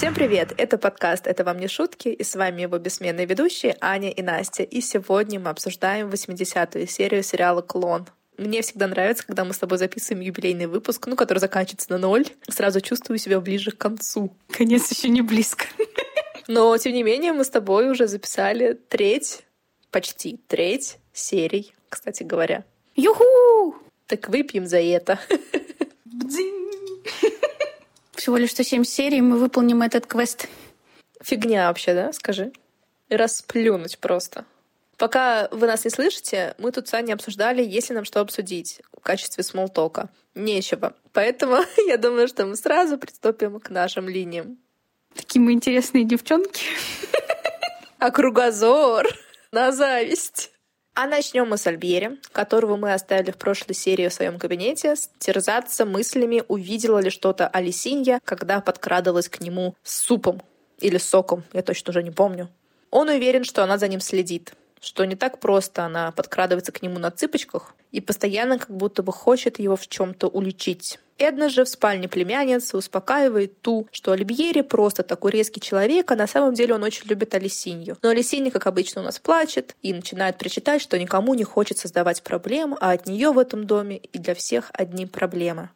Всем привет! Это подкаст «Это вам не шутки» и с вами его бессменные ведущие Аня и Настя. И сегодня мы обсуждаем 80-ю серию сериала «Клон». Мне всегда нравится, когда мы с тобой записываем юбилейный выпуск, ну, который заканчивается на ноль. Сразу чувствую себя ближе к концу. Конец еще не близко. Но, тем не менее, мы с тобой уже записали треть, почти треть серий, кстати говоря. Юху! Так выпьем за это. Всего лишь 107 серий, мы выполним этот квест. Фигня вообще, да, скажи? Расплюнуть просто. Пока вы нас не слышите, мы тут с Аней обсуждали, есть ли нам что обсудить в качестве смолтока. Нечего. Поэтому я думаю, что мы сразу приступим к нашим линиям. Такие мы интересные девчонки. А кругозор на зависть. А начнем мы с Альбери, которого мы оставили в прошлой серии в своем кабинете, терзаться мыслями, увидела ли что-то Алисинья, когда подкрадывалась к нему с супом или соком, я точно уже не помню. Он уверен, что она за ним следит, что не так просто она подкрадывается к нему на цыпочках и постоянно как будто бы хочет его в чем-то уличить. Эдна же в спальне племянницы успокаивает ту, что Альбьери просто такой резкий человек, а на самом деле он очень любит Алисинью. Но Алисинья, как обычно, у нас плачет и начинает причитать, что никому не хочет создавать проблем, а от нее в этом доме и для всех одни проблемы.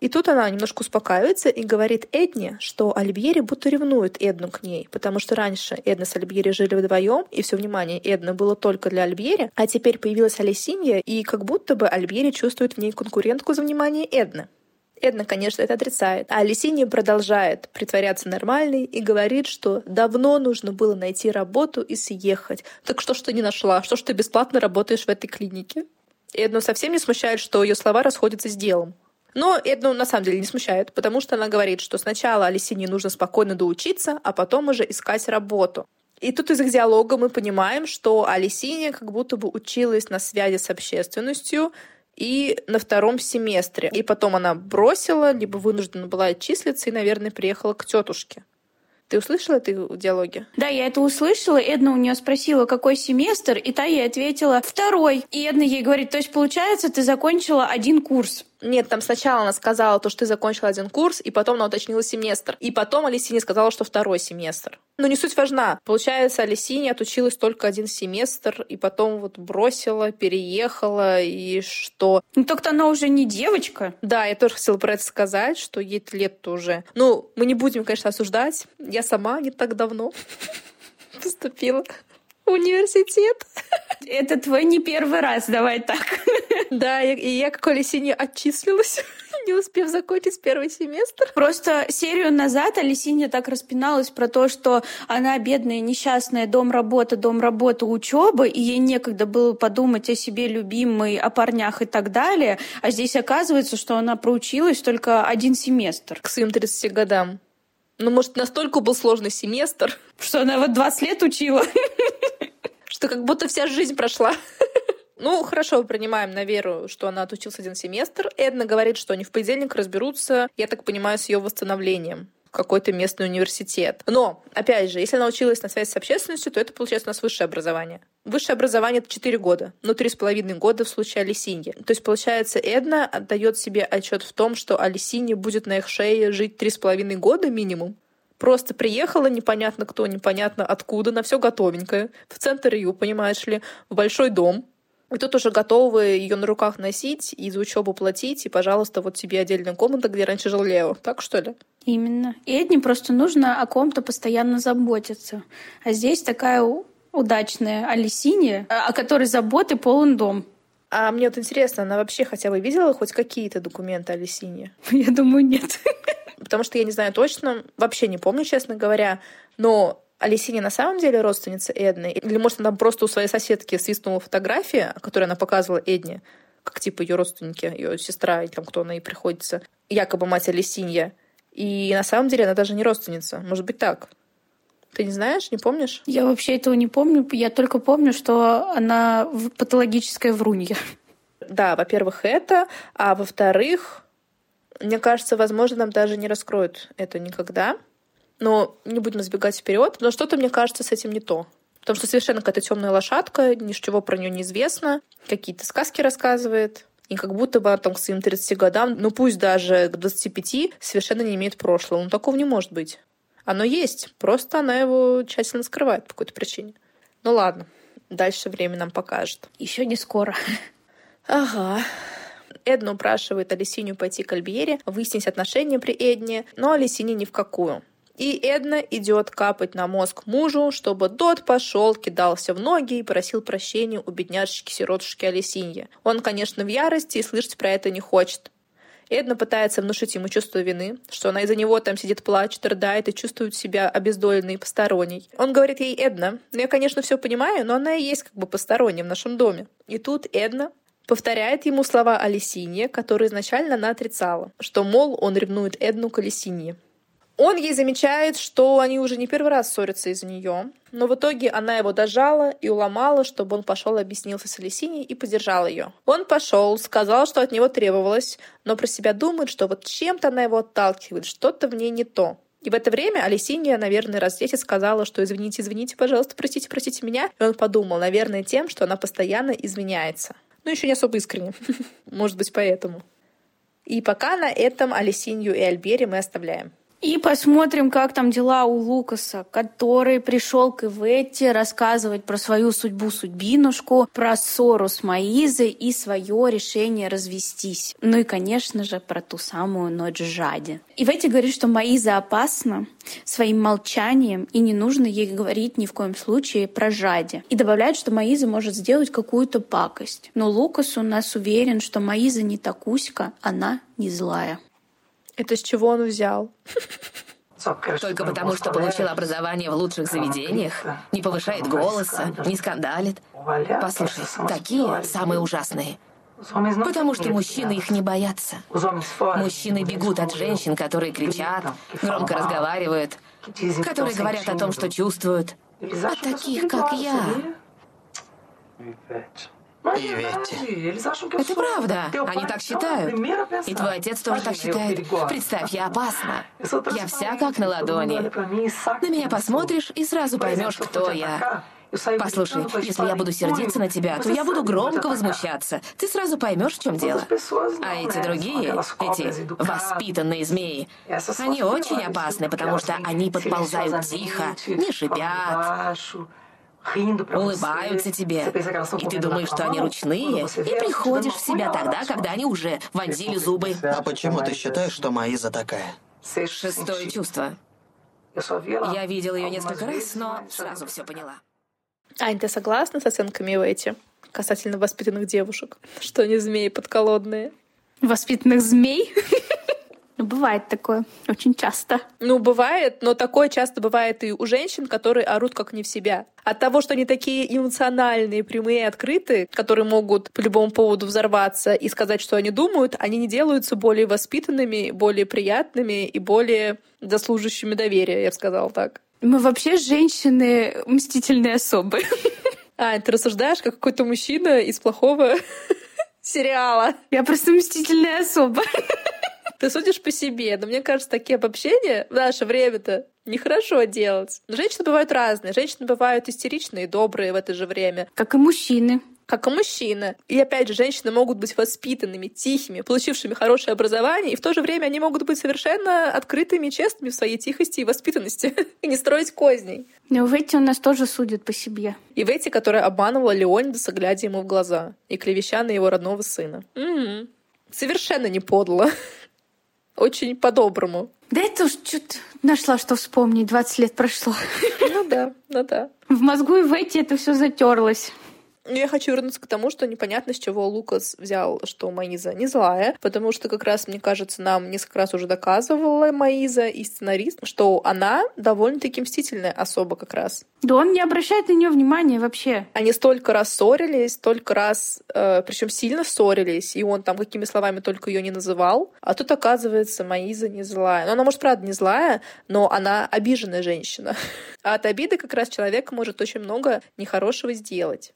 И тут она немножко успокаивается и говорит Эдне, что Альбьери будто ревнует Эдну к ней, потому что раньше Эдна с Альбьери жили вдвоем, и все внимание Эдны было только для Альбьери, а теперь появилась Алисинья, и как будто бы Альбьери чувствует в ней конкурентку за внимание Эдны. Эдна, конечно, это отрицает. А Алисинья продолжает притворяться нормальной и говорит, что давно нужно было найти работу и съехать. Так что ж ты не нашла? Что ж ты бесплатно работаешь в этой клинике? Эдну совсем не смущает, что ее слова расходятся с делом. Но Эдну на самом деле не смущает, потому что она говорит, что сначала Алисине нужно спокойно доучиться, а потом уже искать работу. И тут из их диалога мы понимаем, что Алисиня как будто бы училась на связи с общественностью, и на втором семестре. И потом она бросила, либо вынуждена была отчислиться и, наверное, приехала к тетушке. Ты услышала это в диалоге? Да, я это услышала. Эдна у нее спросила, какой семестр, и та ей ответила «второй». И Эдна ей говорит, то есть, получается, ты закончила один курс. Нет, там сначала она сказала то, что ты закончила один курс, и потом она уточнила семестр. И потом Алисине сказала, что второй семестр. Но не суть важна. Получается, Алисине отучилась только один семестр, и потом вот бросила, переехала, и что... Ну, только она уже не девочка. Да, я тоже хотела про это сказать, что ей лет уже. Ну, мы не будем, конечно, осуждать. Я сама не так давно поступила университет. Это твой не первый раз, давай так. Да, и я как Алисине отчислилась, не успев закончить первый семестр. Просто серию назад Алисинья так распиналась про то, что она бедная, несчастная, дом, работа, дом, работа, учеба, и ей некогда было подумать о себе любимой, о парнях и так далее. А здесь оказывается, что она проучилась только один семестр. К своим 30 годам. Ну, может, настолько был сложный семестр. Что она вот 20 лет учила. Что как будто вся жизнь прошла. Ну, хорошо, принимаем на веру, что она отучилась один семестр. Эдна говорит, что они в понедельник разберутся, я так понимаю, с ее восстановлением какой-то местный университет. Но, опять же, если она училась на связи с общественностью, то это получается у нас высшее образование. Высшее образование — это 4 года, но три с половиной года в случае Алисиньи. То есть, получается, Эдна отдает себе отчет в том, что Алисинья будет на их шее жить три с половиной года минимум. Просто приехала непонятно кто, непонятно откуда, на все готовенькое, в центр Ю, понимаешь ли, в большой дом, и тут уже готовы ее на руках носить и за учебу платить, и, пожалуйста, вот тебе отдельная комната, где раньше жил Лео. Так что ли? Именно. И Эдне просто нужно о ком-то постоянно заботиться. А здесь такая удачная Алисиния, о которой заботы полон дом. А мне вот интересно, она вообще хотя бы видела хоть какие-то документы о Лисине? Я думаю, нет. Потому что я не знаю точно, вообще не помню, честно говоря, но Алисиня на самом деле родственница Эдны? Или, может, она просто у своей соседки свистнула фотография, которую она показывала Эдне, как типа ее родственники, ее сестра, или там кто она ей приходится, якобы мать Алисинья. И на самом деле она даже не родственница. Может быть так. Ты не знаешь, не помнишь? Я вообще этого не помню. Я только помню, что она патологическая врунья. Да, во-первых, это. А во-вторых, мне кажется, возможно, нам даже не раскроют это никогда. Но не будем забегать вперед. Но что-то, мне кажется, с этим не то. Потому что совершенно какая-то темная лошадка, ничего про нее не известно, какие-то сказки рассказывает. И как будто бы там к своим 30 годам, ну пусть даже к 25, совершенно не имеет прошлого. Ну такого не может быть. Оно есть, просто она его тщательно скрывает по какой-то причине. Ну ладно, дальше время нам покажет. Еще не скоро. Ага. Эдна упрашивает Алисинию пойти к Альбьере, выяснить отношения при Эдне, но Алисине ни в какую. И Эдна идет капать на мозг мужу, чтобы тот пошел, кидался в ноги и просил прощения у бедняжечки-сиротушки Алисиньи. Он, конечно, в ярости и слышать про это не хочет. Эдна пытается внушить ему чувство вины, что она из-за него там сидит, плачет, рыдает и чувствует себя обездоленной и посторонней. Он говорит ей, Эдна, ну я, конечно, все понимаю, но она и есть как бы посторонняя в нашем доме. И тут Эдна повторяет ему слова Алисинье, которые изначально она отрицала, что, мол, он ревнует Эдну к Алисинье. Он ей замечает, что они уже не первый раз ссорятся из-за нее, но в итоге она его дожала и уломала, чтобы он пошел объяснился с Алисиней и поддержал ее. Он пошел, сказал, что от него требовалось, но про себя думает, что вот чем-то она его отталкивает, что-то в ней не то. И в это время Алисинья, наверное, раз 10 сказала, что извините, извините, пожалуйста, простите, простите меня. И он подумал, наверное, тем, что она постоянно изменяется. Ну, еще не особо искренне. Может быть, поэтому. И пока на этом Алисинью и Альбери мы оставляем. И посмотрим, как там дела у Лукаса, который пришел к Иветте рассказывать про свою судьбу-судьбинушку, про ссору с Маизой и свое решение развестись. Ну и, конечно же, про ту самую ночь жади. Иветте говорит, что Маиза опасна своим молчанием, и не нужно ей говорить ни в коем случае про жади. И добавляет, что Маиза может сделать какую-то пакость. Но Лукас у нас уверен, что Маиза не такуська, она не злая. Это с чего он взял? Только потому, что получил образование в лучших заведениях, не повышает голоса, не скандалит. Послушай, такие самые ужасные. Потому что мужчины их не боятся. Мужчины бегут от женщин, которые кричат, громко разговаривают, которые говорят о том, что чувствуют. От таких, как я. Это правда. Они так считают. И твой отец тоже так считает. Представь, я опасна. Я вся как на ладони. На меня посмотришь и сразу поймешь, кто я. Послушай, если я буду сердиться на тебя, то я буду громко возмущаться. Ты сразу поймешь, в чем дело. А эти другие, эти воспитанные змеи, они очень опасны, потому что они подползают тихо, не шипят, улыбаются тебе, и ты думаешь, что они ручные, и приходишь в себя тогда, когда они уже вонзили зубы. А почему ты считаешь, что Маиза такая? Шестое чувство. Я видел ее несколько раз, но сразу все поняла. Ань, ты согласна с оценками в эти касательно воспитанных девушек? Что они змеи подколодные? Воспитанных змей? Ну, бывает такое, очень часто. Ну, бывает, но такое часто бывает и у женщин, которые орут как не в себя. От того, что они такие эмоциональные, прямые, открытые, которые могут по любому поводу взорваться и сказать, что они думают, они не делаются более воспитанными, более приятными и более заслуживающими доверия, я бы сказала так. Мы вообще женщины мстительные особы. А, ты рассуждаешь, как какой-то мужчина из плохого сериала. Я просто мстительная особа. Ты судишь по себе, но мне кажется, такие обобщения в наше время-то нехорошо делать. Но женщины бывают разные. Женщины бывают истеричные и добрые в это же время. Как и мужчины как и мужчины. И опять же, женщины могут быть воспитанными, тихими, получившими хорошее образование, и в то же время они могут быть совершенно открытыми и честными в своей тихости и воспитанности, и не строить козней. Но в эти у нас тоже судят по себе. И в эти, которая обманывала Леонидаса, глядя ему в глаза, и клевеща на его родного сына. М-м-м. Совершенно не подло. Очень по-доброму. Да это уж что-то нашла, что вспомнить. 20 лет прошло. Ну да, ну да. В мозгу и в эти это все затерлось. Я хочу вернуться к тому, что непонятно, с чего Лукас взял, что Маиза не злая, потому что как раз, мне кажется, нам несколько раз уже доказывала Маиза и сценарист, что она довольно-таки мстительная особа как раз. Да он не обращает на нее внимания вообще. Они столько раз ссорились, столько раз, э, причем сильно ссорились, и он там какими словами только ее не называл, а тут оказывается Маиза не злая. Но она, может, правда, не злая, но она обиженная женщина. А от обиды как раз человек может очень много нехорошего сделать.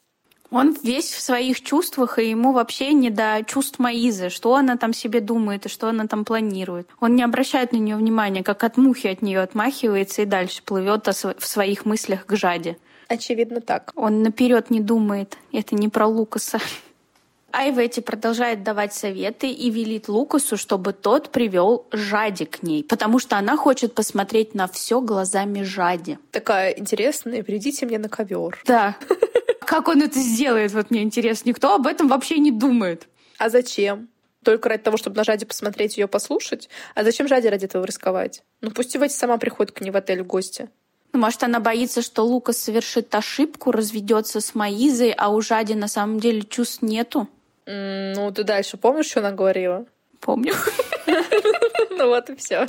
Он весь в своих чувствах, и ему вообще не до чувств Маизы, что она там себе думает и что она там планирует. Он не обращает на нее внимания, как от мухи от нее отмахивается и дальше плывет в своих мыслях к жаде. Очевидно так. Он наперед не думает. Это не про Лукаса. Айветти продолжает давать советы и велит Лукасу, чтобы тот привел Жади к ней, потому что она хочет посмотреть на все глазами Жади. Такая интересная, придите мне на ковер. Да. Как он это сделает, вот мне интересно. Никто об этом вообще не думает. А зачем? Только ради того, чтобы на Жаде посмотреть ее послушать? А зачем Жаде ради этого рисковать? Ну пусть Ивете сама приходит к ней в отель в гости. Ну, может, она боится, что Лукас совершит ошибку, разведется с Маизой, а у Жади на самом деле чувств нету? ну, ты дальше помнишь, что она говорила? Помню. Ну вот и все.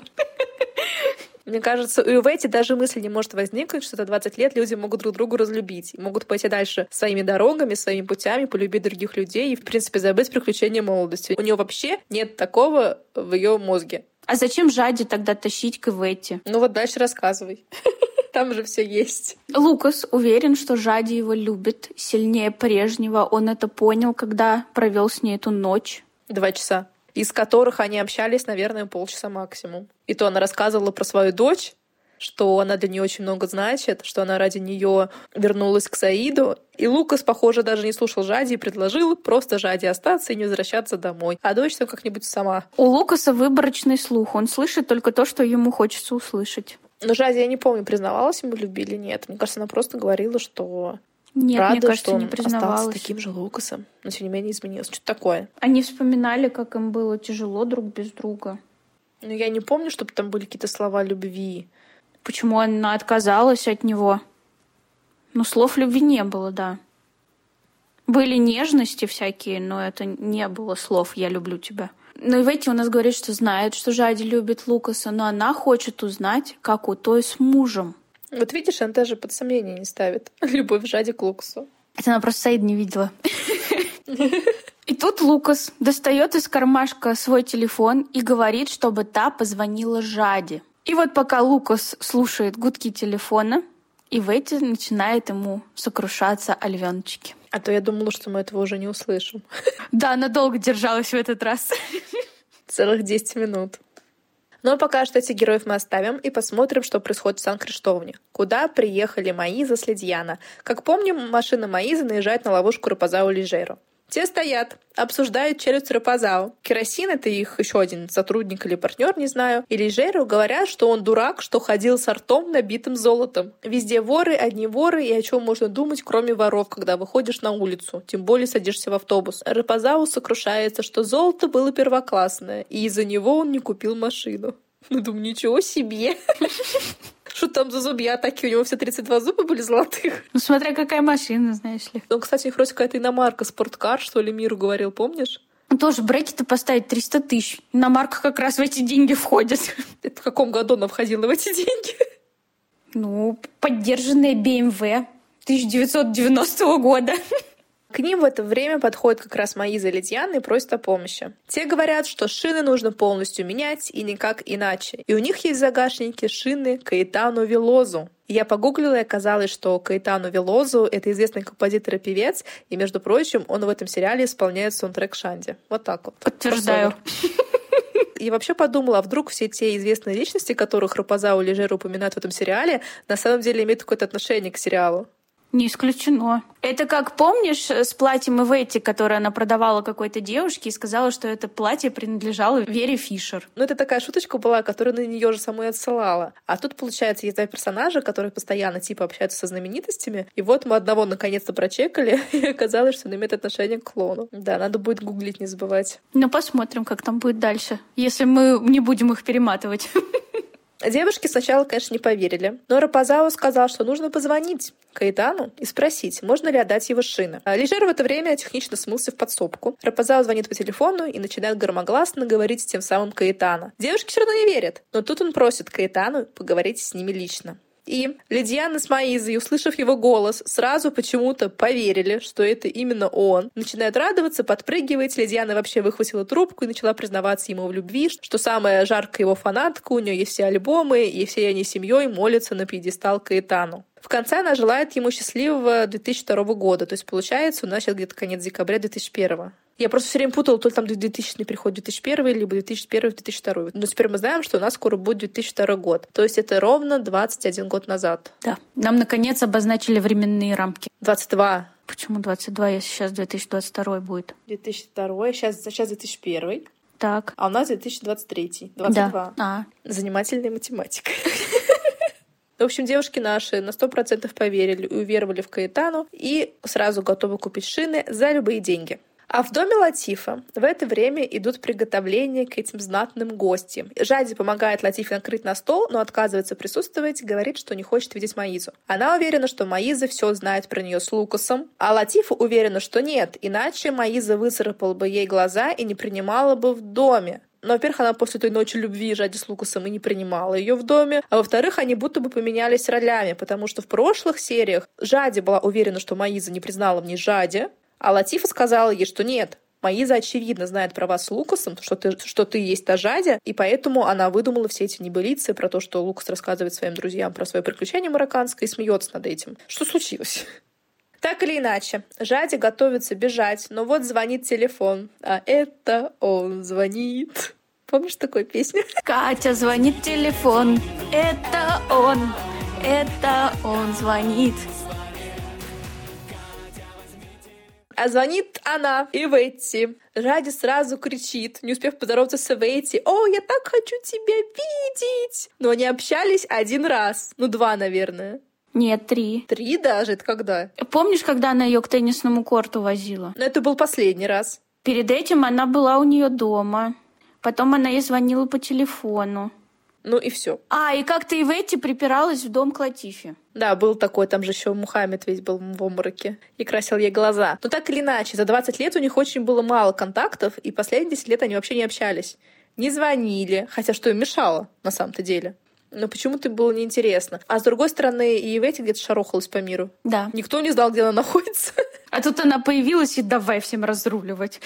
Мне кажется, у Ивети даже мысли не может возникнуть, что за 20 лет люди могут друг другу разлюбить. И могут пойти дальше своими дорогами, своими путями, полюбить других людей и, в принципе, забыть приключения молодости. У нее вообще нет такого в ее мозге. А зачем Жади тогда тащить к Ивети? Ну вот дальше рассказывай. Там же все есть. Лукас уверен, что Жади его любит сильнее прежнего. Он это понял, когда провел с ней эту ночь. Два часа. Из которых они общались, наверное, полчаса максимум. И то она рассказывала про свою дочь, что она для нее очень много значит, что она ради нее вернулась к Саиду. И Лукас, похоже, даже не слушал Жади и предложил просто Жади остаться и не возвращаться домой. А дочь там как-нибудь сама. У Лукаса выборочный слух. Он слышит только то, что ему хочется услышать. Но Жади, я не помню, признавалась ему в любви или нет. Мне кажется, она просто говорила, что нет, Рада, мне кажется, что он не признавалась. остался таким же Лукасом, но тем не менее изменилось. Что-то такое. Они вспоминали, как им было тяжело друг без друга. Но я не помню, чтобы там были какие-то слова любви. Почему она отказалась от него? Ну, слов любви не было, да. Были нежности всякие, но это не было слов «я люблю тебя». Но и Ветти у нас говорит, что знает, что Жади любит Лукаса, но она хочет узнать, как у той с мужем. Вот видишь, она даже под сомнение не ставит любовь Жади к Лукасу. Это она просто Саид не видела. И тут Лукас достает из кармашка свой телефон и говорит, чтобы та позвонила Жаде. И вот пока Лукас слушает гудки телефона, и Ветти начинает ему сокрушаться о львеночке. А то я думала, что мы этого уже не услышим. Да, она долго держалась в этот раз. Целых 10 минут. Но пока что этих героев мы оставим и посмотрим, что происходит в Сан-Криштовне. Куда приехали Маиза с Ледьяна. Как помним, машина Маизы наезжает на ловушку Рапазау Лижеру. Те стоят, обсуждают челюсть Рапазау. Керосин — это их еще один сотрудник или партнер, не знаю. И Лижеру говорят, что он дурак, что ходил с ртом, набитым золотом. Везде воры, одни воры, и о чем можно думать, кроме воров, когда выходишь на улицу, тем более садишься в автобус. Рапазау сокрушается, что золото было первоклассное, и из-за него он не купил машину. Ну, думаю, ничего себе. Что там за зубья такие? У него все 32 зуба были золотых. Ну, смотря какая машина, знаешь ли. Ну, кстати, у них вроде какая-то иномарка, спорткар, что ли, миру говорил, помнишь? Тоже брекеты поставить 300 тысяч. Иномарка как раз в эти деньги входит. Это в каком году она входила в эти деньги? Ну, поддержанная BMW 1990 года. К ним в это время подходит как раз Маиза и Литьяна и просят о помощи. Те говорят, что шины нужно полностью менять и никак иначе. И у них есть в загашнике шины Каэтану Велозу. Я погуглила, и оказалось, что Каэтану Велозу — это известный композитор и певец, и, между прочим, он в этом сериале исполняет саундтрек Шанди. Вот так вот. Подтверждаю. И вообще подумала, а вдруг все те известные личности, которых Рапазау и Лежер упоминают в этом сериале, на самом деле имеют какое-то отношение к сериалу? Не исключено. Это как помнишь с платьем Иветти, которое она продавала какой-то девушке и сказала, что это платье принадлежало Вере Фишер. Ну, это такая шуточка была, которая на нее же самой отсылала. А тут, получается, есть два персонажа, которые постоянно типа общаются со знаменитостями. И вот мы одного наконец-то прочекали, и оказалось, что он имеет отношение к клону. Да, надо будет гуглить, не забывать. Ну, посмотрим, как там будет дальше, если мы не будем их перематывать. Девушки сначала, конечно, не поверили, но Рапазао сказал, что нужно позвонить Каэтану и спросить, можно ли отдать его шины. А Лежер в это время технично смылся в подсобку. Рапазао звонит по телефону и начинает громогласно говорить тем самым Каэтана. Девушки все равно не верят, но тут он просит Каэтану поговорить с ними лично. И Лидиана с Маизой, услышав его голос, сразу почему-то поверили, что это именно он. Начинает радоваться, подпрыгивать. Лидиана вообще выхватила трубку и начала признаваться ему в любви, что самая жаркая его фанатка, у нее есть все альбомы, и все они семьей молятся на пьедестал Каэтану. В конце она желает ему счастливого 2002 года, то есть получается у нас сейчас где-то конец декабря 2001. Я просто все время путала, то ли там 2000 приходит 2001, либо 2001-2002. Но теперь мы знаем, что у нас скоро будет 2002 год. То есть это ровно 21 год назад. Да. Нам, наконец, обозначили временные рамки. 22. Почему 22, если сейчас 2022 будет? 2002, сейчас, сейчас 2001. Так. А у нас 2023. 22. Да. А. Занимательная математика. В общем, девушки наши на сто процентов поверили и уверовали в Каэтану и сразу готовы купить шины за любые деньги. А в доме Латифа в это время идут приготовления к этим знатным гостям. Жади помогает Латифе накрыть на стол, но отказывается присутствовать, говорит, что не хочет видеть Маизу. Она уверена, что Маиза все знает про нее с Лукасом, а Латифа уверена, что нет, иначе Маиза выцарапала бы ей глаза и не принимала бы в доме. Но, во-первых, она после той ночи любви Жади с Лукасом и не принимала ее в доме. А во-вторых, они будто бы поменялись ролями, потому что в прошлых сериях Жади была уверена, что Маиза не признала в ней Жади, а Латифа сказала ей, что нет, Маиза, очевидно, знает про вас с Лукасом, что ты, что ты есть та Жадя, и поэтому она выдумала все эти небылицы про то, что Лукас рассказывает своим друзьям про свое приключение марокканское и смеется над этим. Что случилось? Так или иначе, Жаде готовится бежать, но вот звонит телефон, а это он звонит. Помнишь такую песню? Катя звонит телефон, это он, это он звонит. А звонит она, и Ветти. Ради сразу кричит, не успев поздороваться с Ветти. «О, я так хочу тебя видеть!» Но они общались один раз. Ну, два, наверное. Нет, три. Три даже? Это когда? Помнишь, когда она ее к теннисному корту возила? Ну, это был последний раз. Перед этим она была у нее дома. Потом она ей звонила по телефону. Ну и все. А, и как-то и в эти припиралась в дом к Латифе. Да, был такой, там же еще Мухаммед весь был в обмороке и красил ей глаза. Но так или иначе, за 20 лет у них очень было мало контактов, и последние 10 лет они вообще не общались. Не звонили, хотя что им мешало на самом-то деле. Но почему-то было неинтересно. А с другой стороны, и в эти где-то шарохалась по миру. Да. Никто не знал, где она находится. А тут она появилась и давай всем разруливать.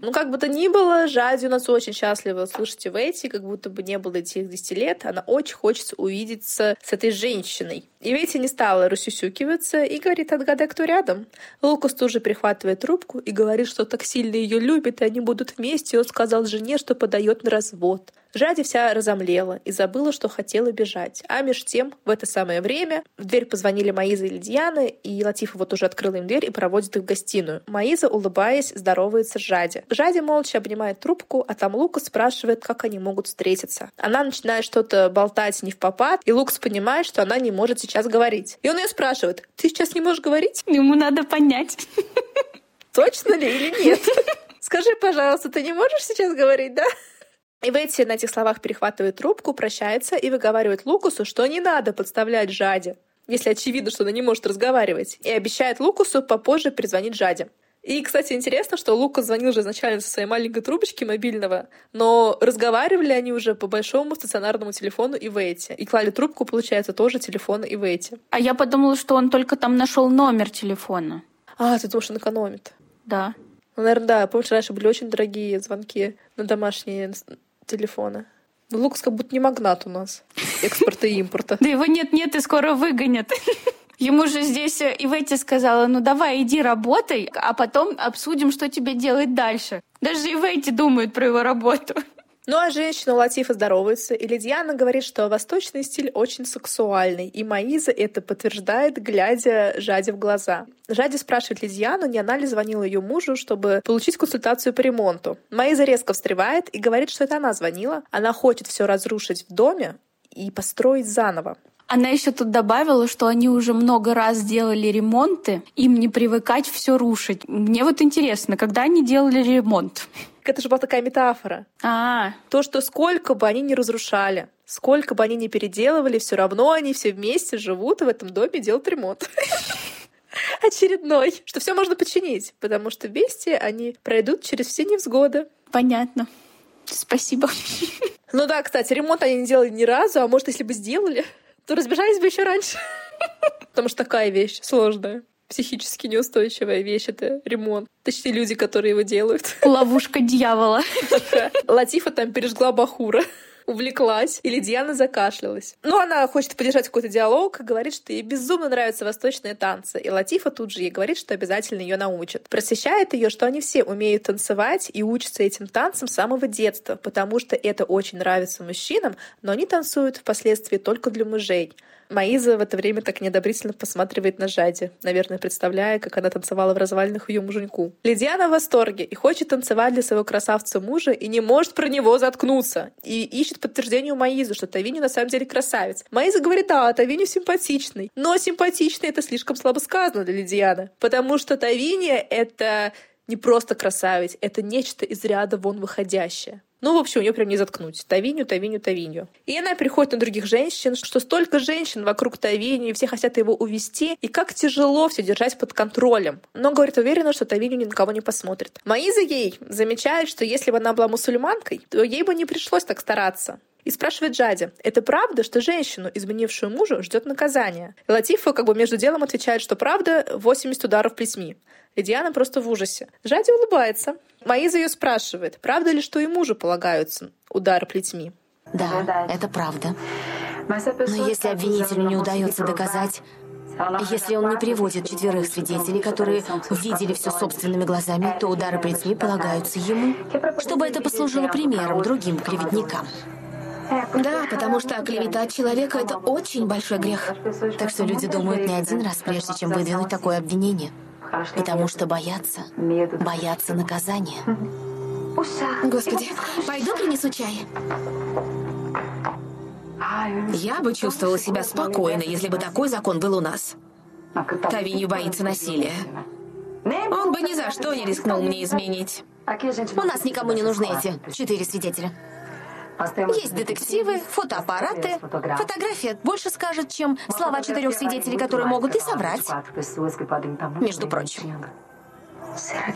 Ну, как бы то ни было, Жади у нас очень счастлива слушать Ивети, как будто бы не было этих 10 лет. Она очень хочется увидеться с этой женщиной. И Ивети не стала рассюсюкиваться и говорит, отгадай, кто рядом. Лукас тоже прихватывает трубку и говорит, что так сильно ее любит, и они будут вместе. И он сказал жене, что подает на развод. Жади вся разомлела и забыла, что хотела бежать. А меж тем, в это самое время, в дверь позвонили Маиза и Лидиана, и Латифа вот уже открыла им дверь и проводит их в гостиную. Маиза, улыбаясь, здоровается с Жади. Жади молча обнимает трубку, а там Лукас спрашивает, как они могут встретиться. Она начинает что-то болтать не в попад, и Лукас понимает, что она не может сейчас говорить. И он ее спрашивает, ты сейчас не можешь говорить? Ему надо понять. Точно ли или нет? Скажи, пожалуйста, ты не можешь сейчас говорить, да? И Ветти на этих словах перехватывает трубку, прощается и выговаривает Лукусу, что не надо подставлять Жаде, если очевидно, что она не может разговаривать, и обещает Лукусу попозже перезвонить Жаде. И, кстати, интересно, что Лукас звонил же изначально со своей маленькой трубочки мобильного, но разговаривали они уже по большому стационарному телефону Ивети. И клали трубку, получается, тоже телефона Ивети. А я подумала, что он только там нашел номер телефона. А, ты думаешь, он экономит? Да. Ну, наверное, да. Помнишь, раньше были очень дорогие звонки на домашние телефона. Ну, как будто не магнат у нас экспорта и импорта. Да его нет-нет и скоро выгонят. Ему же здесь э, Иветти сказала, ну давай иди работай, а потом обсудим, что тебе делать дальше. Даже Иветти думает про его работу. Ну а женщина Латифа здоровается, и Лидиана говорит, что восточный стиль очень сексуальный, и Маиза это подтверждает, глядя Жаде в глаза. Жади спрашивает Лидиану, не она ли звонила ее мужу, чтобы получить консультацию по ремонту. Маиза резко встревает и говорит, что это она звонила. Она хочет все разрушить в доме и построить заново. Она еще тут добавила, что они уже много раз делали ремонты, им не привыкать все рушить. Мне вот интересно, когда они делали ремонт? Это же была такая метафора. А, То, что сколько бы они ни разрушали, сколько бы они ни переделывали, все равно они все вместе живут в этом доме и делают ремонт. Очередной. Что все можно починить, потому что вместе они пройдут через все невзгоды. понятно. Спасибо. Ну да, кстати, ремонт они не делали ни разу, а может, если бы сделали, то разбежались бы еще раньше. Потому что такая вещь сложная. Психически неустойчивая вещь — это ремонт. Точнее, люди, которые его делают. Ловушка дьявола. Латифа там пережгла бахура увлеклась, или Диана закашлялась. Ну, она хочет поддержать какой-то диалог, говорит, что ей безумно нравятся восточные танцы. И Латифа тут же ей говорит, что обязательно ее научат. Просвещает ее, что они все умеют танцевать и учатся этим танцам с самого детства, потому что это очень нравится мужчинам, но они танцуют впоследствии только для мужей. Маиза в это время так неодобрительно посматривает на Жади, наверное, представляя, как она танцевала в развалинах ее муженьку. Лидиана в восторге и хочет танцевать для своего красавца мужа и не может про него заткнуться. И ищет подтверждение у Маизы, что Тавини на самом деле красавец. Маиза говорит, да, Тавини симпатичный. Но симпатичный это слишком слабо сказано для Лидиана, потому что Тавини это не просто красавец, это нечто из ряда вон выходящее. Ну, в общем, ее прям не заткнуть. Тавиню, Тавиню, Тавиню. И она приходит на других женщин, что столько женщин вокруг Тавиню, и все хотят его увести, и как тяжело все держать под контролем. Но, говорит, уверена, что Тавиню ни на кого не посмотрит. Маиза ей замечает, что если бы она была мусульманкой, то ей бы не пришлось так стараться. И спрашивает Джади, это правда, что женщину, изменившую мужу, ждет наказание? И Латифа как бы между делом отвечает, что правда, 80 ударов плетьми. Лидиана просто в ужасе. Жади улыбается. Маиза ее спрашивает, правда ли, что и мужу полагаются удары плетьми? Да, это правда. Но если обвинителю не удается доказать, если он не приводит четверых свидетелей, которые видели все собственными глазами, то удары плетьми полагаются ему, чтобы это послужило примером другим клеветникам. Да, потому что оклеветать человека — это очень большой грех. Так что люди думают не один раз, прежде чем выдвинуть такое обвинение. Потому что боятся, боятся наказания. Господи, пойду принесу чай. Я бы чувствовала себя спокойно, если бы такой закон был у нас. Тавинью боится насилия. Он бы ни за что не рискнул мне изменить. У нас никому не нужны эти четыре свидетеля. Есть детективы, фотоаппараты. Фотография больше скажет, чем слова четырех свидетелей, которые могут и соврать. Между прочим.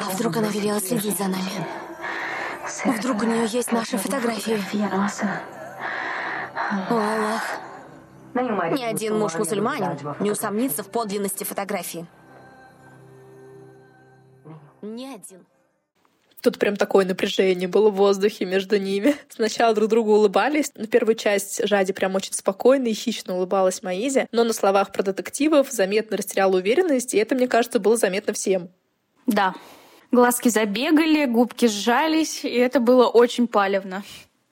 А вдруг она велела следить за нами? Вдруг у нее есть наши фотографии? О, Аллах. Ни один муж-мусульманин не усомнится в подлинности фотографии. Ни один. Тут прям такое напряжение было в воздухе между ними. Сначала друг другу улыбались. На первую часть Жади прям очень спокойно и хищно улыбалась Маизе, но на словах про детективов заметно растеряла уверенность, и это, мне кажется, было заметно всем. Да. Глазки забегали, губки сжались, и это было очень палевно.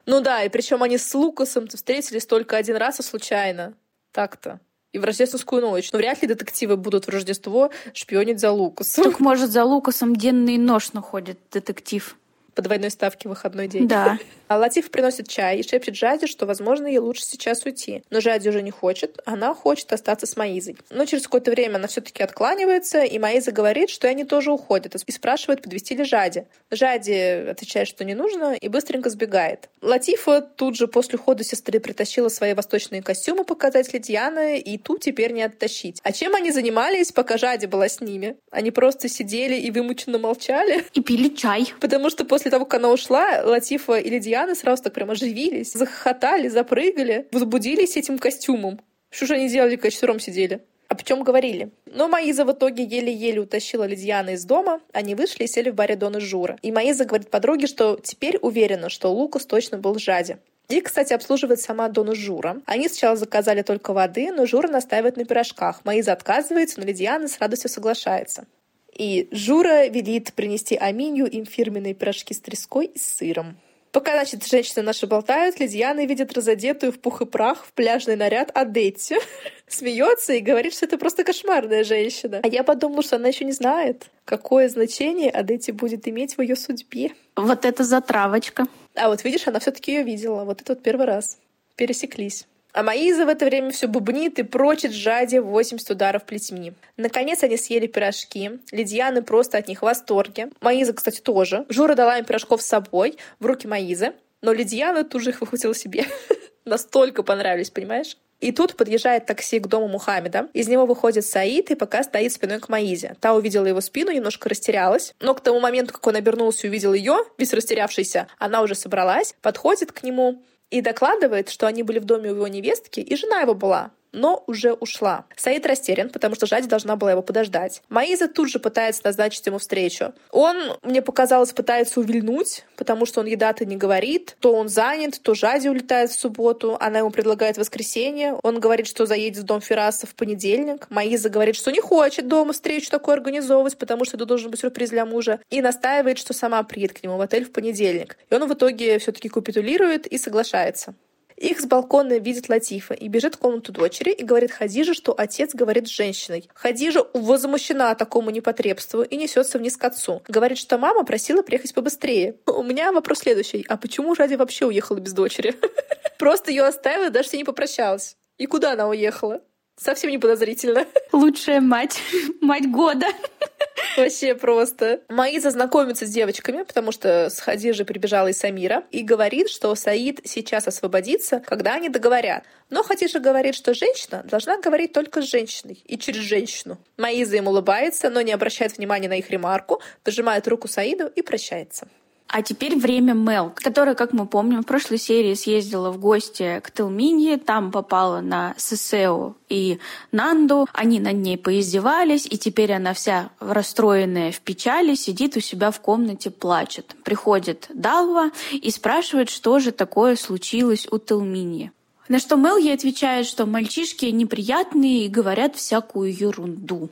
Ну да, и причем они с Лукасом встретились только один раз и случайно. Так-то и в рождественскую ночь. Но вряд ли детективы будут в Рождество шпионить за Лукасом. Так может за Лукасом денный нож находит детектив по двойной ставке выходной день. Да. А Латиф приносит чай и шепчет Жаде, что, возможно, ей лучше сейчас уйти. Но Жади уже не хочет, она хочет остаться с Маизой. Но через какое-то время она все-таки откланивается, и Маиза говорит, что они тоже уходят, и спрашивает, подвести ли Жади. Жади отвечает, что не нужно, и быстренько сбегает. Латифа тут же после ухода сестры притащила свои восточные костюмы показать Лидьяна, и тут теперь не оттащить. А чем они занимались, пока Жади была с ними? Они просто сидели и вымученно молчали. И пили чай. Потому что после того, как она ушла, Латифа и Лидьяна Дианы сразу так прям оживились, захохотали, запрыгали, возбудились этим костюмом. Что же они делали, когда четвером сидели? О чем говорили. Но Маиза в итоге еле-еле утащила Лидиана из дома. Они вышли и сели в баре Дона Жура. И Маиза говорит подруге, что теперь уверена, что Лукас точно был Жаде. И, кстати, обслуживает сама Дона Жура. Они сначала заказали только воды, но Жура настаивает на пирожках. Маиза отказывается, но Лидиана с радостью соглашается. И Жура велит принести Аминью им фирменные пирожки с треской и сыром. Пока, значит, женщины наши болтают, Лидиана видит разодетую в пух и прах в пляжный наряд Адетти. Смеется и говорит, что это просто кошмарная женщина. А я подумала, что она еще не знает, какое значение Адетти будет иметь в ее судьбе. Вот это затравочка. А вот видишь, она все-таки ее видела. Вот это вот первый раз. Пересеклись. А Маиза в это время все бубнит и прочит Жаде 80 ударов плетьми. Наконец они съели пирожки. Лидьяны просто от них в восторге. Маиза, кстати, тоже. Жура дала им пирожков с собой в руки Маизы. Но Лидьяна тут же их выхватила себе. Настолько понравились, понимаешь? И тут подъезжает такси к дому Мухаммеда. Из него выходит Саид и пока стоит спиной к Маизе. Та увидела его спину, немножко растерялась. Но к тому моменту, как он обернулся и увидел ее, весь растерявшийся, она уже собралась, подходит к нему, и докладывает, что они были в доме у его невестки, и жена его была но уже ушла. Саид растерян, потому что Жади должна была его подождать. Маиза тут же пытается назначить ему встречу. Он, мне показалось, пытается увильнуть, потому что он еда-то не говорит. То он занят, то Жади улетает в субботу. Она ему предлагает воскресенье. Он говорит, что заедет в дом Фераса в понедельник. Маиза говорит, что не хочет дома встречу такую организовывать, потому что это должен быть сюрприз для мужа. И настаивает, что сама приедет к нему в отель в понедельник. И он в итоге все-таки капитулирует и соглашается. Их с балкона видит Латифа и бежит в комнату дочери и говорит Хадиже, что отец говорит с женщиной. Хадижа возмущена такому непотребству и несется вниз к отцу. Говорит, что мама просила приехать побыстрее. У меня вопрос следующий. А почему Ради вообще уехала без дочери? Просто ее оставила, даже с ней не попрощалась. И куда она уехала? Совсем не подозрительно. Лучшая мать. Мать года. Вообще просто. Маиза знакомится с девочками, потому что с Хадижи прибежала и Самира, и говорит, что Саид сейчас освободится, когда они договорят. Но Хадижа говорит, что женщина должна говорить только с женщиной и через женщину. Маиза им улыбается, но не обращает внимания на их ремарку, пожимает руку Саиду и прощается. А теперь время Мел, которая, как мы помним, в прошлой серии съездила в гости к Телминье, там попала на Сесео и Нанду, они над ней поиздевались, и теперь она вся расстроенная в печали сидит у себя в комнате, плачет. Приходит Далва и спрашивает, что же такое случилось у Телминьи. На что Мел ей отвечает, что мальчишки неприятные и говорят всякую ерунду.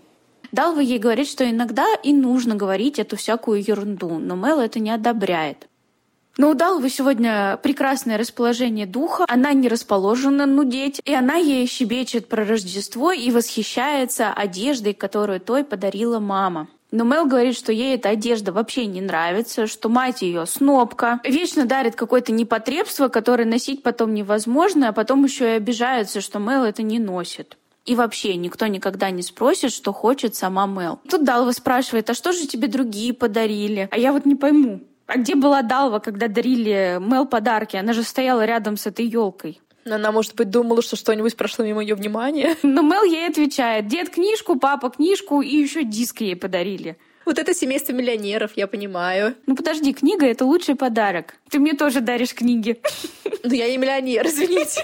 Далва ей говорит, что иногда и нужно говорить эту всякую ерунду, но Мел это не одобряет. Но у Далвы сегодня прекрасное расположение духа, она не расположена нудеть, и она ей щебечет про Рождество и восхищается одеждой, которую той подарила мама. Но Мел говорит, что ей эта одежда вообще не нравится, что мать ее снопка, вечно дарит какое-то непотребство, которое носить потом невозможно, а потом еще и обижается, что Мел это не носит. И вообще никто никогда не спросит, что хочет сама Мел. Тут Далва спрашивает, а что же тебе другие подарили? А я вот не пойму. А где была Далва, когда дарили Мел подарки? Она же стояла рядом с этой елкой. Она, может быть, думала, что что-нибудь прошло мимо ее внимания. Но Мел ей отвечает, дед книжку, папа книжку и еще диск ей подарили. Вот это семейство миллионеров, я понимаю. Ну подожди, книга — это лучший подарок. Ты мне тоже даришь книги. Ну я не миллионер, извините.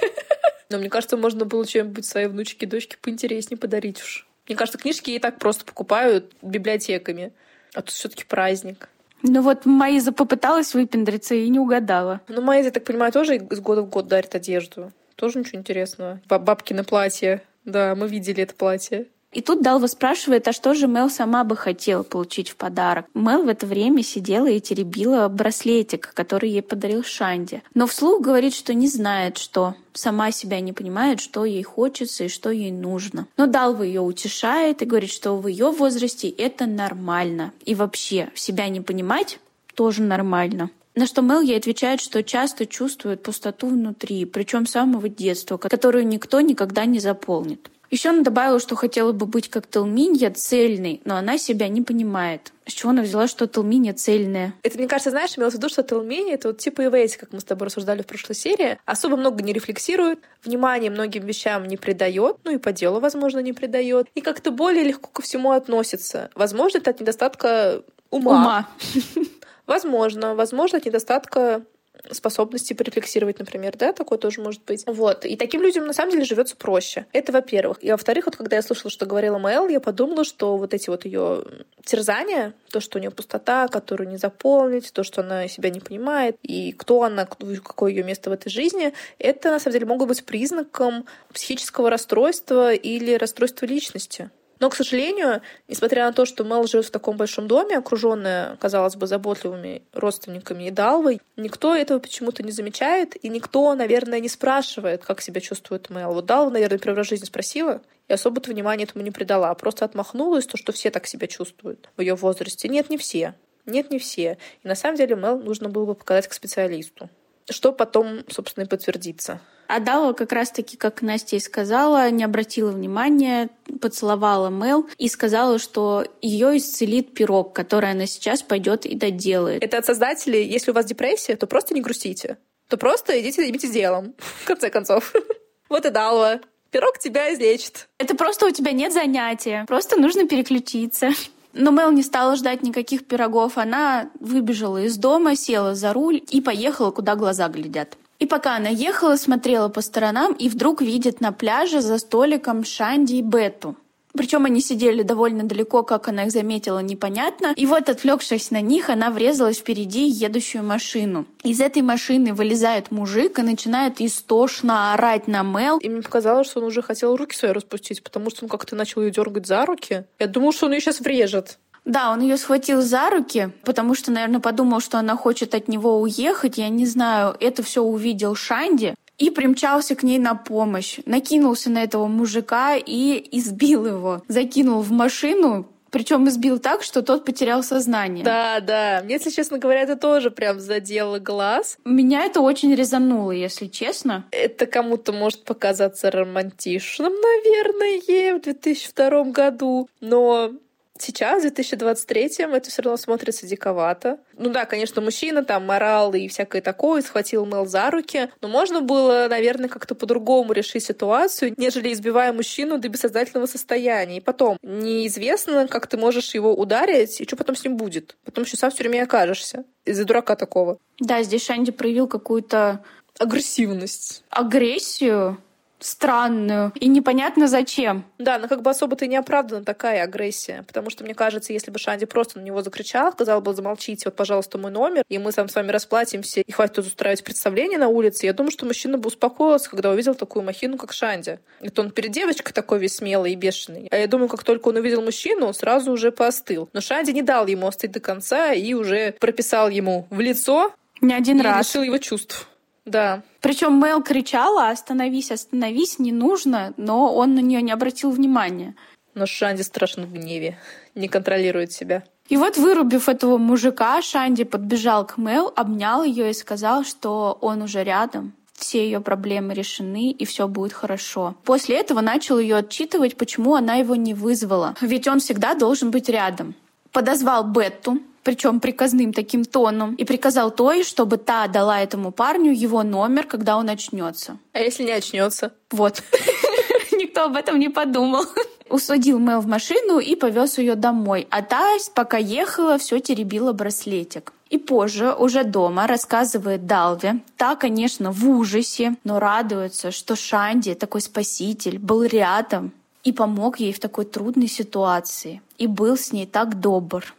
Но мне кажется, можно было чем-нибудь своей внучке и дочке поинтереснее подарить уж. Мне кажется, книжки и так просто покупают библиотеками. А тут все таки праздник. Ну вот Маиза попыталась выпендриться и не угадала. Ну, Маиза, я так понимаю, тоже из года в год дарит одежду. Тоже ничего интересного. Бабкино платье. Да, мы видели это платье. И тут Далва спрашивает, а что же Мел сама бы хотела получить в подарок. Мел в это время сидела и теребила браслетик, который ей подарил Шанди. Но вслух говорит, что не знает, что. Сама себя не понимает, что ей хочется и что ей нужно. Но Далва ее утешает и говорит, что в ее возрасте это нормально. И вообще, себя не понимать тоже нормально. На что Мел ей отвечает, что часто чувствует пустоту внутри, причем с самого детства, которую никто никогда не заполнит. Еще она добавила, что хотела бы быть как Телминья, цельной, но она себя не понимает. С чего она взяла, что Телминья цельная? Это, мне кажется, знаешь, имелось в виду, что Телминья — это вот типа Ивейси, как мы с тобой рассуждали в прошлой серии. Особо много не рефлексирует, внимания многим вещам не придает, ну и по делу, возможно, не придает, и как-то более легко ко всему относится. Возможно, это от недостатка ума. Ума. Возможно. Возможно, от недостатка способности порефлексировать, например, да, такое тоже может быть. Вот. И таким людям на самом деле живется проще. Это во-первых. И во-вторых, вот когда я слышала, что говорила Мэл, я подумала, что вот эти вот ее терзания, то, что у нее пустота, которую не заполнить, то, что она себя не понимает, и кто она, какое ее место в этой жизни, это на самом деле могут быть признаком психического расстройства или расстройства личности. Но, к сожалению, несмотря на то, что Мел живет в таком большом доме, окруженная, казалось бы, заботливыми родственниками и Далвой, никто этого почему-то не замечает, и никто, наверное, не спрашивает, как себя чувствует Мел. Вот Далва, наверное, первый раз в жизни спросила, и особо-то внимания этому не придала, а просто отмахнулась, то, что все так себя чувствуют в ее возрасте. Нет, не все. Нет, не все. И на самом деле Мел нужно было бы показать к специалисту. Что потом, собственно, и подтвердится. Адала как раз-таки, как Настя и сказала, не обратила внимания, поцеловала Мел и сказала, что ее исцелит пирог, который она сейчас пойдет и доделает. Это от создателей. Если у вас депрессия, то просто не грустите. То просто идите займитесь делом. В конце концов. Вот и Далва. Пирог тебя излечит. Это просто у тебя нет занятия. Просто нужно переключиться. Но Мел не стала ждать никаких пирогов. Она выбежала из дома, села за руль и поехала, куда глаза глядят. И пока она ехала, смотрела по сторонам и вдруг видит на пляже за столиком Шанди и Бету. Причем они сидели довольно далеко, как она их заметила, непонятно. И вот, отвлекшись на них, она врезалась впереди едущую машину. Из этой машины вылезает мужик и начинает истошно орать на Мел. И мне показалось, что он уже хотел руки свои распустить, потому что он как-то начал ее дергать за руки. Я думала, что он ее сейчас врежет. Да, он ее схватил за руки, потому что, наверное, подумал, что она хочет от него уехать. Я не знаю, это все увидел Шанди. И примчался к ней на помощь. Накинулся на этого мужика и избил его. Закинул в машину, причем избил так, что тот потерял сознание. Да, да. Мне, если честно говоря, это тоже прям задело глаз. Меня это очень резануло, если честно. Это кому-то может показаться романтичным, наверное, в 2002 году. Но Сейчас, в 2023-м, это все равно смотрится диковато. Ну да, конечно, мужчина там морал и всякое такое, схватил Мел за руки, но можно было, наверное, как-то по-другому решить ситуацию, нежели избивая мужчину до бессознательного состояния. И потом, неизвестно, как ты можешь его ударить, и что потом с ним будет. Потом еще сам в тюрьме окажешься из-за дурака такого. Да, здесь Шанди проявил какую-то агрессивность. Агрессию, странную и непонятно зачем. Да, но как бы особо-то и не оправдана такая агрессия, потому что, мне кажется, если бы Шанди просто на него закричал, сказал бы, замолчите, вот, пожалуйста, мой номер, и мы сам с вами расплатимся, и хватит тут устраивать представление на улице, я думаю, что мужчина бы успокоился, когда увидел такую махину, как Шанди. Это он перед девочкой такой весь смелый и бешеный. А я думаю, как только он увидел мужчину, сразу уже поостыл. Но Шанди не дал ему остыть до конца и уже прописал ему в лицо не один и раз. лишил его чувств. Да. Причем Мэл кричала «Остановись, остановись, не нужно», но он на нее не обратил внимания. Но Шанди страшно в гневе, не контролирует себя. И вот, вырубив этого мужика, Шанди подбежал к Мэл, обнял ее и сказал, что он уже рядом, все ее проблемы решены и все будет хорошо. После этого начал ее отчитывать, почему она его не вызвала. Ведь он всегда должен быть рядом. Подозвал Бетту, причем приказным таким тоном, и приказал той, чтобы та дала этому парню его номер, когда он очнется. А если не очнется? Вот. Никто об этом не подумал. Усадил Мэл в машину и повез ее домой. А та, пока ехала, все теребила браслетик. И позже, уже дома, рассказывает Далве, та, конечно, в ужасе, но радуется, что Шанди, такой спаситель, был рядом и помог ей в такой трудной ситуации. И был с ней так добр.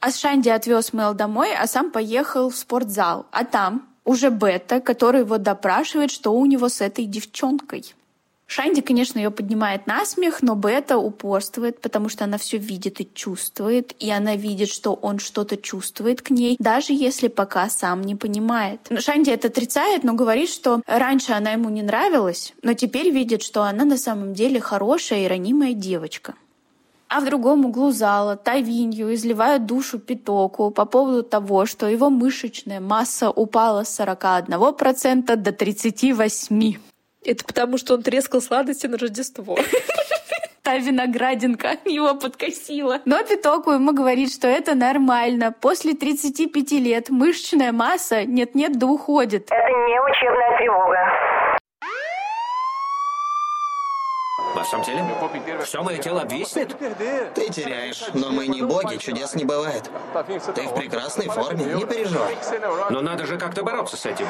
А Шанди отвез Мэл домой, а сам поехал в спортзал. А там уже Бета, который его допрашивает, что у него с этой девчонкой. Шанди, конечно, ее поднимает на смех, но Бета упорствует, потому что она все видит и чувствует, и она видит, что он что-то чувствует к ней, даже если пока сам не понимает. Шанди это отрицает, но говорит, что раньше она ему не нравилась, но теперь видит, что она на самом деле хорошая и ранимая девочка. А в другом углу зала Тавинью изливают душу Питоку по поводу того, что его мышечная масса упала с 41% до 38%. Это потому, что он трескал сладости на Рождество. Та виноградинка его подкосила. Но Питоку ему говорит, что это нормально. После 35 лет мышечная масса нет-нет да уходит. Это не учебная тревога. На самом деле, все мое тело обвиснет. Ты теряешь, но мы не боги, чудес не бывает. Ты в прекрасной форме, не переживай. Но надо же как-то бороться с этим.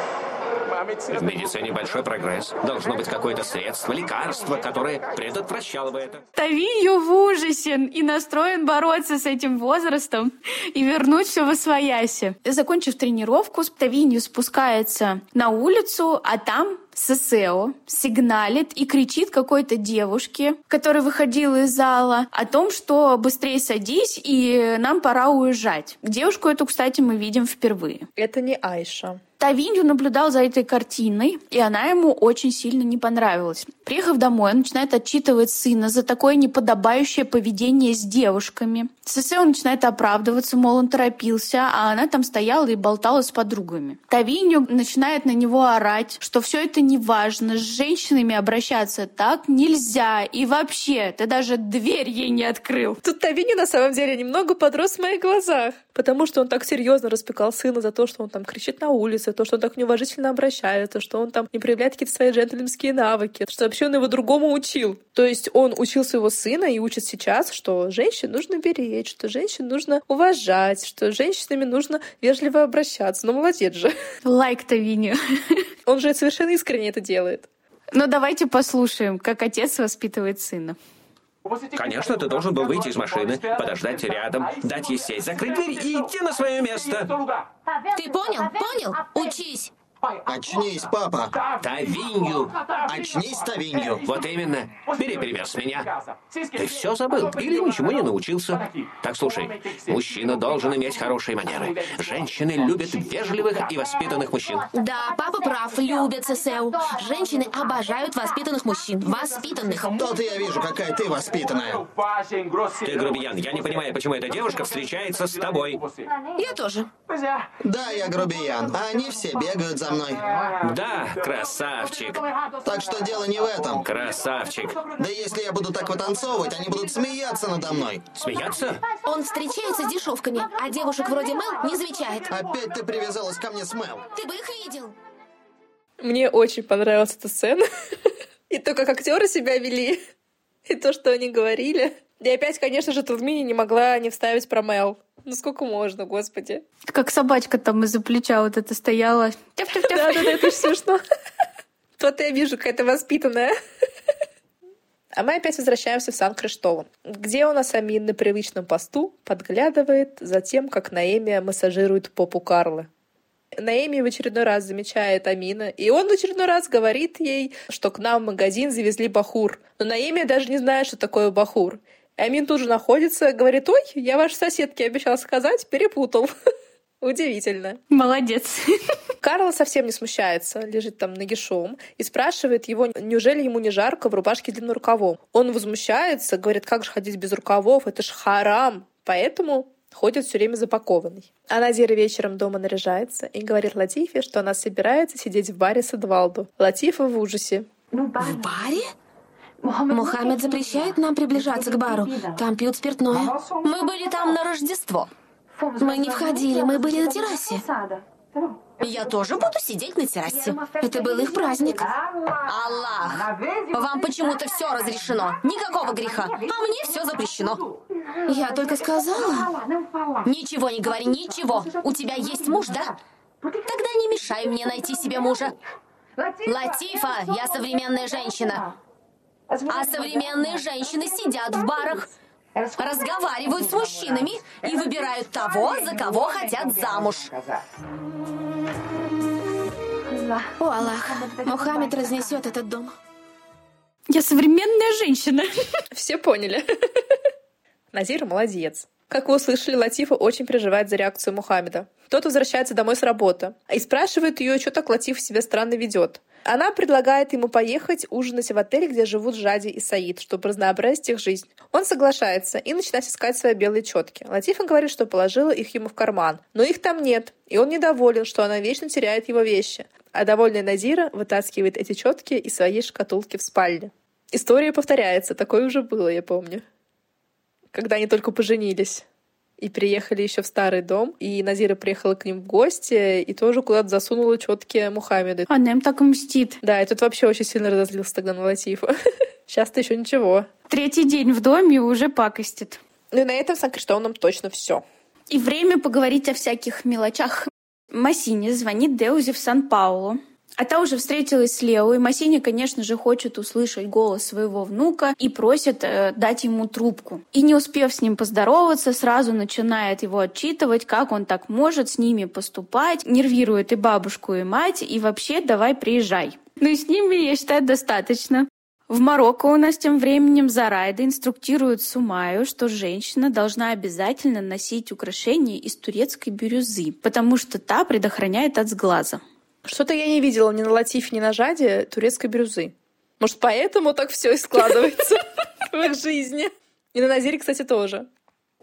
В медицине большой прогресс. Должно быть какое-то средство, лекарство, которое предотвращало бы это. Тавинью в ужасе и настроен бороться с этим возрастом и вернуть все в освояси. Закончив тренировку, Тавинью спускается на улицу, а там ССЭО сигналит и кричит какой-то девушке, которая выходила из зала, о том, что быстрее садись и нам пора уезжать. Девушку эту, кстати, мы видим впервые. Это не Айша. Тавинью наблюдал за этой картиной, и она ему очень сильно не понравилась. Приехав домой, он начинает отчитывать сына за такое неподобающее поведение с девушками. Сесео начинает оправдываться, мол, он торопился, а она там стояла и болтала с подругами. Тавинью начинает на него орать, что все это не важно, с женщинами обращаться так нельзя, и вообще, ты даже дверь ей не открыл. Тут Тавинью на самом деле немного подрос в моих глазах, потому что он так серьезно распекал сына за то, что он там кричит на улице, то, что он так неуважительно обращается, что он там не проявляет какие-то свои джентльменские навыки, что вообще он его другому учил. То есть он учил своего сына и учит сейчас, что женщин нужно беречь, что женщин нужно уважать, что женщинами нужно вежливо обращаться. Ну, молодец же. Лайк-то Винни. Он же совершенно искренне это делает. Ну, давайте послушаем, как отец воспитывает сына. Конечно, ты должен был выйти из машины, подождать рядом, дать ей сесть, закрыть дверь и идти на свое место. Ты понял? Понял? Учись. Очнись, папа. Тавинью. Очнись, Тавинью. Вот именно. Бери пример с меня. Ты все забыл или ничему не научился. Так слушай, мужчина должен иметь хорошие манеры. Женщины любят вежливых и воспитанных мужчин. Да, папа прав, любят ССУ. Женщины обожают воспитанных мужчин. Воспитанных. То-то я вижу, какая ты воспитанная. Ты грубиян. Я не понимаю, почему эта девушка встречается с тобой. Я тоже. Да, я грубиян, они все бегают за мной. Да, красавчик. Так что дело не в этом. Красавчик. Да если я буду так вытанцовывать, они будут смеяться надо мной. Смеяться? Он встречается с дешевками, а девушек вроде Мэл не замечает. Опять ты привязалась ко мне с Мэл. Ты бы их видел. Мне очень понравилась эта сцена. И то, как актеры себя вели. И то, что они говорили. И опять, конечно же, Турмини не могла не вставить про Мэл. Ну сколько можно, господи. Как собачка там из-за плеча вот это стояла. Да-да-да, это ж смешно. Вот я вижу, какая-то воспитанная. А мы опять возвращаемся в Сан-Криштован, где у нас Амин на привычном посту подглядывает за тем, как Наэми массажирует попу Карлы. Наэми в очередной раз замечает Амина, и он в очередной раз говорит ей, что к нам в магазин завезли бахур. Но Наэми даже не знает, что такое бахур. Амин тут же находится, говорит, ой, я вашей соседке обещал сказать, перепутал. Удивительно. Молодец. Карла совсем не смущается, лежит там нагишом и спрашивает его, неужели ему не жарко в рубашке длинным рукавом. Он возмущается, говорит, как же ходить без рукавов, это ж харам. Поэтому ходит все время запакованный. А Надира вечером дома наряжается и говорит Латифе, что она собирается сидеть в баре с Эдвалду. Латифа в ужасе. В баре? Мухаммед запрещает нам приближаться к бару. Там пьют спиртное. Мы были там на Рождество. Мы не входили, мы были на террасе. Я тоже буду сидеть на террасе. Это был их праздник. Аллах, вам почему-то все разрешено. Никакого греха. А мне все запрещено. Я только сказала. Ничего не говори, ничего. У тебя есть муж, да? Тогда не мешай мне найти себе мужа. Латифа, я современная женщина. А современные женщины сидят в барах, разговаривают с мужчинами и выбирают того, за кого хотят замуж. О, Аллах, Мухаммед разнесет этот дом. Я современная женщина. Все поняли. Назир молодец. Как вы услышали, Латифа очень переживает за реакцию Мухаммеда. Тот возвращается домой с работы и спрашивает ее, что так Латиф себя странно ведет. Она предлагает ему поехать ужинать в отель, где живут Жади и Саид, чтобы разнообразить их жизнь. Он соглашается и начинает искать свои белые четки. Латифа говорит, что положила их ему в карман, но их там нет, и он недоволен, что она вечно теряет его вещи. А довольная Назира вытаскивает эти четки из своей шкатулки в спальне. История повторяется, такое уже было, я помню. Когда они только поженились и приехали еще в старый дом, и Назира приехала к ним в гости и тоже куда-то засунула четкие Мухаммеды. Она им так мстит. Да, и тут вообще очень сильно разозлился тогда на Латифа. Сейчас-то еще ничего. Третий день в доме уже пакостит. Ну и на этом с Санкриштоуном точно все. И время поговорить о всяких мелочах. Массини звонит Деузе в Сан-Паулу. А та уже встретилась с Лео, и Массини, конечно же, хочет услышать голос своего внука и просит э, дать ему трубку. И не успев с ним поздороваться, сразу начинает его отчитывать, как он так может с ними поступать, нервирует и бабушку, и мать, и вообще давай приезжай. Ну и с ними, я считаю, достаточно. В Марокко у нас тем временем Зарайда инструктирует Сумаю, что женщина должна обязательно носить украшения из турецкой бирюзы, потому что та предохраняет от сглаза. Что-то я не видела ни на Латифе, ни на Жаде турецкой бирюзы. Может, поэтому так все и складывается в их жизни. И на Назире, кстати, тоже.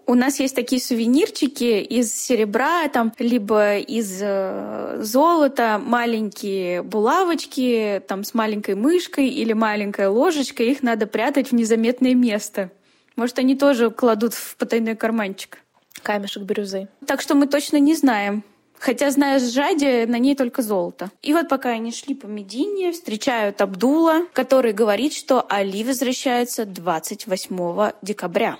У нас есть такие сувенирчики из серебра, там, либо из э, золота, маленькие булавочки, там, с маленькой мышкой или маленькой ложечкой. Их надо прятать в незаметное место. Может, они тоже кладут в потайной карманчик. Камешек бирюзы. Так что мы точно не знаем, Хотя, зная Жади, на ней только золото. И вот пока они шли по Медине, встречают Абдула, который говорит, что Али возвращается 28 декабря.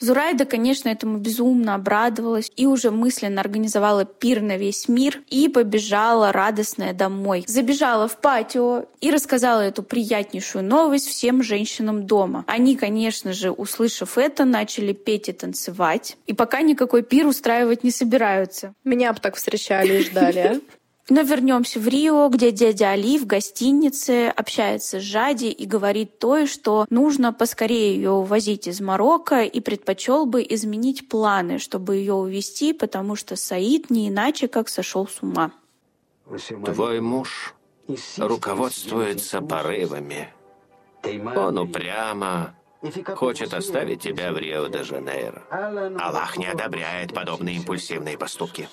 Зурайда, конечно, этому безумно обрадовалась и уже мысленно организовала пир на весь мир и побежала радостная домой. Забежала в патио и рассказала эту приятнейшую новость всем женщинам дома. Они, конечно же, услышав это, начали петь и танцевать. И пока никакой пир устраивать не собираются. Меня бы так встречали и ждали, а? Но вернемся в Рио, где дядя Али в гостинице общается с Жади и говорит то, что нужно поскорее ее увозить из Марокко и предпочел бы изменить планы, чтобы ее увезти, потому что Саид не иначе как сошел с ума. Твой муж руководствуется порывами. Он упрямо хочет оставить тебя в Рио-де-Жанейро. Аллах не одобряет подобные импульсивные поступки.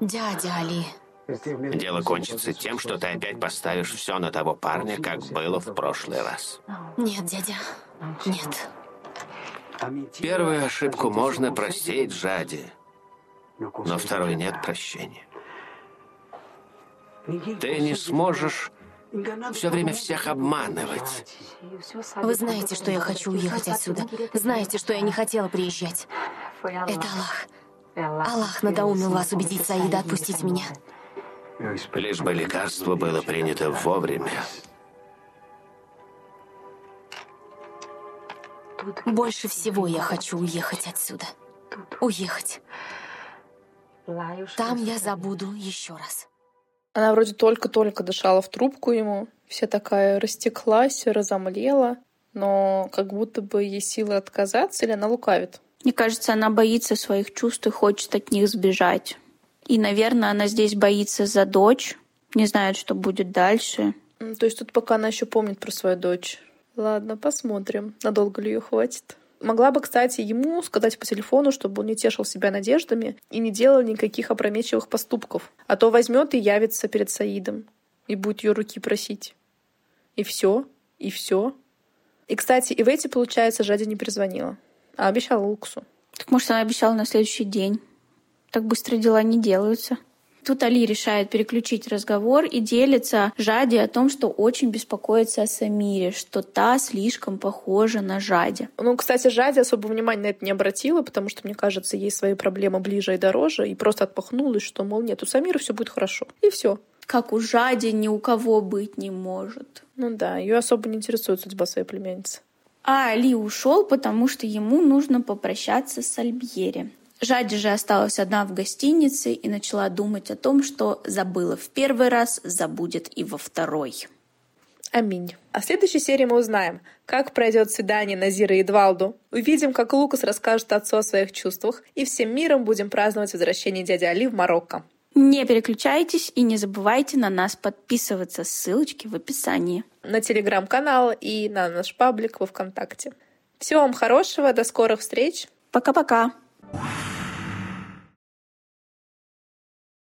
Дядя Али, Дело кончится тем, что ты опять поставишь все на того парня, как было в прошлый раз. нет, дядя, нет. Первую ошибку можно простить Жади, но второй нет прощения. Ты не сможешь все время всех обманывать. Вы знаете, что я хочу уехать отсюда. Знаете, что я не хотела приезжать. Это Аллах. Аллах надоумил вас убедить Саида отпустить меня. Лишь бы лекарство было принято вовремя. Больше всего я хочу уехать отсюда. Уехать. Там я забуду еще раз. Она вроде только-только дышала в трубку ему, вся такая растеклась, разомлела, но как будто бы ей силы отказаться или она лукавит. Мне кажется, она боится своих чувств и хочет от них сбежать. И, наверное, она здесь боится за дочь, не знает, что будет дальше. То есть тут пока она еще помнит про свою дочь. Ладно, посмотрим, надолго ли ее хватит. Могла бы, кстати, ему сказать по телефону, чтобы он не тешил себя надеждами и не делал никаких опрометчивых поступков. А то возьмет и явится перед Саидом и будет ее руки просить. И все, и все. И, кстати, и в эти, получается, Жади не перезвонила, а обещала Луксу. Так может, она обещала на следующий день. Так быстро дела не делаются. Тут Али решает переключить разговор и делится Жади о том, что очень беспокоится о Самире, что та слишком похожа на Жади. Ну, кстати, Жади особо внимания на это не обратила, потому что, мне кажется, ей свои проблемы ближе и дороже, и просто отпахнулась, что, мол, нет, у Самира все будет хорошо. И все. Как у Жади ни у кого быть не может. Ну да, ее особо не интересует судьба своей племянницы. А Али ушел, потому что ему нужно попрощаться с Альбьери. Жади же осталась одна в гостинице и начала думать о том, что забыла в первый раз, забудет и во второй. Аминь. А в следующей серии мы узнаем, как пройдет свидание Назира и Эдвалду. Увидим, как Лукас расскажет отцу о своих чувствах. И всем миром будем праздновать возвращение дяди Али в Марокко. Не переключайтесь и не забывайте на нас подписываться. Ссылочки в описании. На телеграм-канал и на наш паблик во Вконтакте. Всего вам хорошего, до скорых встреч. Пока-пока. you